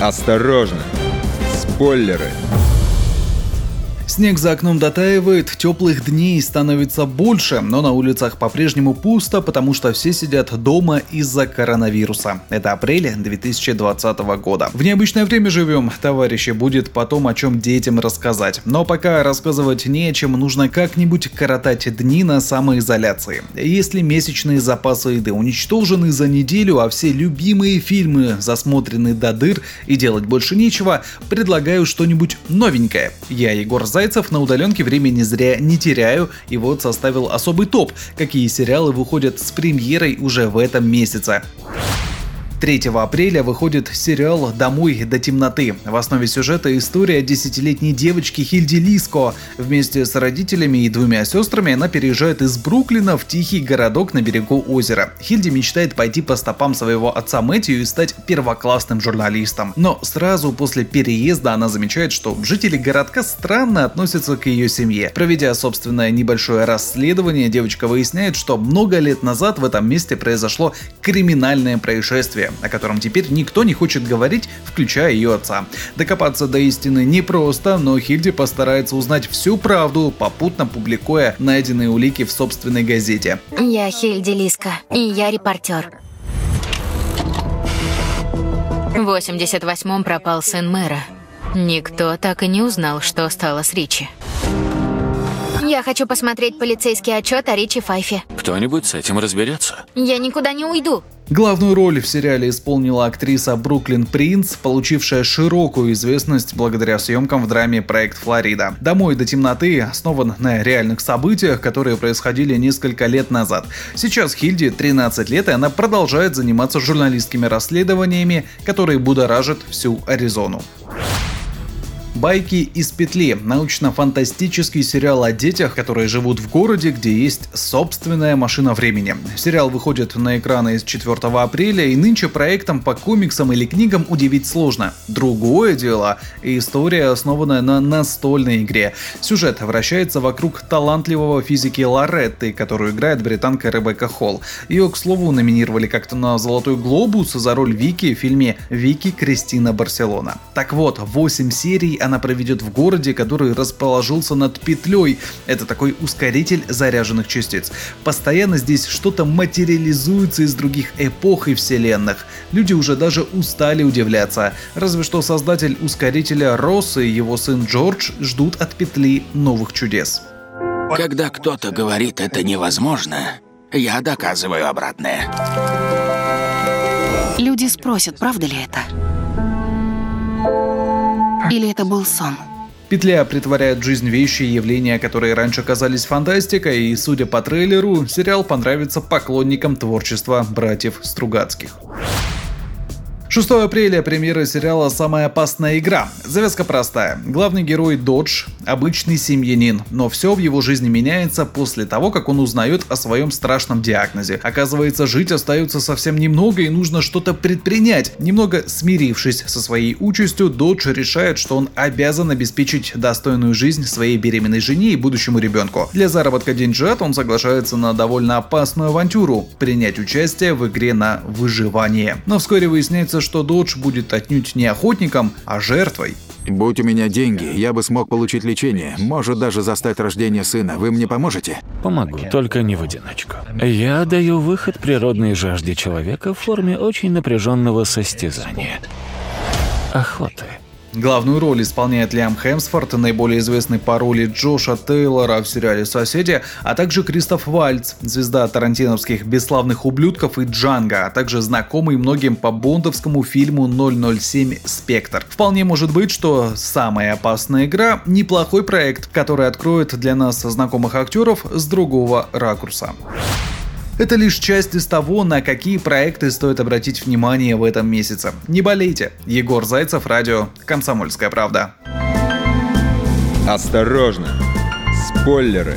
Осторожно! Спойлеры! Снег за окном дотаивает, теплых дней становится больше, но на улицах по-прежнему пусто, потому что все сидят дома из-за коронавируса. Это апрель 2020 года. В необычное время живем, товарищи, будет потом о чем детям рассказать. Но пока рассказывать не о чем, нужно как-нибудь коротать дни на самоизоляции. Если месячные запасы еды уничтожены за неделю, а все любимые фильмы засмотрены до дыр и делать больше нечего, предлагаю что-нибудь новенькое. Я Егор Зайцев Зайцев на удаленке времени зря не теряю и вот составил особый топ, какие сериалы выходят с премьерой уже в этом месяце. 3 апреля выходит сериал «Домой до темноты». В основе сюжета история десятилетней девочки Хильди Лиско. Вместе с родителями и двумя сестрами она переезжает из Бруклина в тихий городок на берегу озера. Хильди мечтает пойти по стопам своего отца Мэтью и стать первоклассным журналистом. Но сразу после переезда она замечает, что жители городка странно относятся к ее семье. Проведя собственное небольшое расследование, девочка выясняет, что много лет назад в этом месте произошло криминальное происшествие о котором теперь никто не хочет говорить, включая ее отца. Докопаться до истины непросто, но Хильди постарается узнать всю правду, попутно публикуя найденные улики в собственной газете. Я Хильди Лиска, и я репортер. В 88-м пропал сын мэра. Никто так и не узнал, что стало с Ричи. Я хочу посмотреть полицейский отчет о Ричи Файфе. Кто-нибудь с этим разберется. Я никуда не уйду. Главную роль в сериале исполнила актриса Бруклин Принц, получившая широкую известность благодаря съемкам в драме «Проект Флорида». «Домой до темноты» основан на реальных событиях, которые происходили несколько лет назад. Сейчас Хильде 13 лет, и она продолжает заниматься журналистскими расследованиями, которые будоражат всю Аризону. Байки из петли. Научно-фантастический сериал о детях, которые живут в городе, где есть собственная машина времени. Сериал выходит на экраны с 4 апреля, и нынче проектом по комиксам или книгам удивить сложно. Другое дело – история, основанная на настольной игре. Сюжет вращается вокруг талантливого физики Лоретты, которую играет британка Ребекка Холл. Ее, к слову, номинировали как-то на «Золотой глобус» за роль Вики в фильме «Вики Кристина Барселона». Так вот, 8 серий она проведет в городе, который расположился над петлей. Это такой ускоритель заряженных частиц. Постоянно здесь что-то материализуется из других эпох и вселенных. Люди уже даже устали удивляться. Разве что создатель ускорителя Росс и его сын Джордж ждут от петли новых чудес. Когда кто-то говорит это невозможно, я доказываю обратное. Люди спросят, правда ли это? Или это был сон? Петля притворяет в жизнь вещи и явления, которые раньше казались фантастикой, и, судя по трейлеру, сериал понравится поклонникам творчества братьев Стругацких. 6 апреля премьера сериала «Самая опасная игра». Завязка простая. Главный герой Додж – обычный семьянин, но все в его жизни меняется после того, как он узнает о своем страшном диагнозе. Оказывается, жить остается совсем немного и нужно что-то предпринять. Немного смирившись со своей участью, Додж решает, что он обязан обеспечить достойную жизнь своей беременной жене и будущему ребенку. Для заработка деньжат он соглашается на довольно опасную авантюру – принять участие в игре на выживание. Но вскоре выясняется, что Додж будет отнюдь не охотником, а жертвой. Будь у меня деньги, я бы смог получить лечение, может даже застать рождение сына. Вы мне поможете? Помогу, только не в одиночку. Я даю выход природной жажде человека в форме очень напряженного состязания. Охоты. Главную роль исполняет Лиам Хемсфорд, наиболее известный по роли Джоша Тейлора в сериале «Соседи», а также Кристоф Вальц, звезда тарантиновских «Бесславных ублюдков» и «Джанго», а также знакомый многим по бондовскому фильму «007. Спектр». Вполне может быть, что «Самая опасная игра» — неплохой проект, который откроет для нас знакомых актеров с другого ракурса. Это лишь часть из того, на какие проекты стоит обратить внимание в этом месяце. Не болейте. Егор Зайцев, радио «Комсомольская правда». Осторожно! Спойлеры!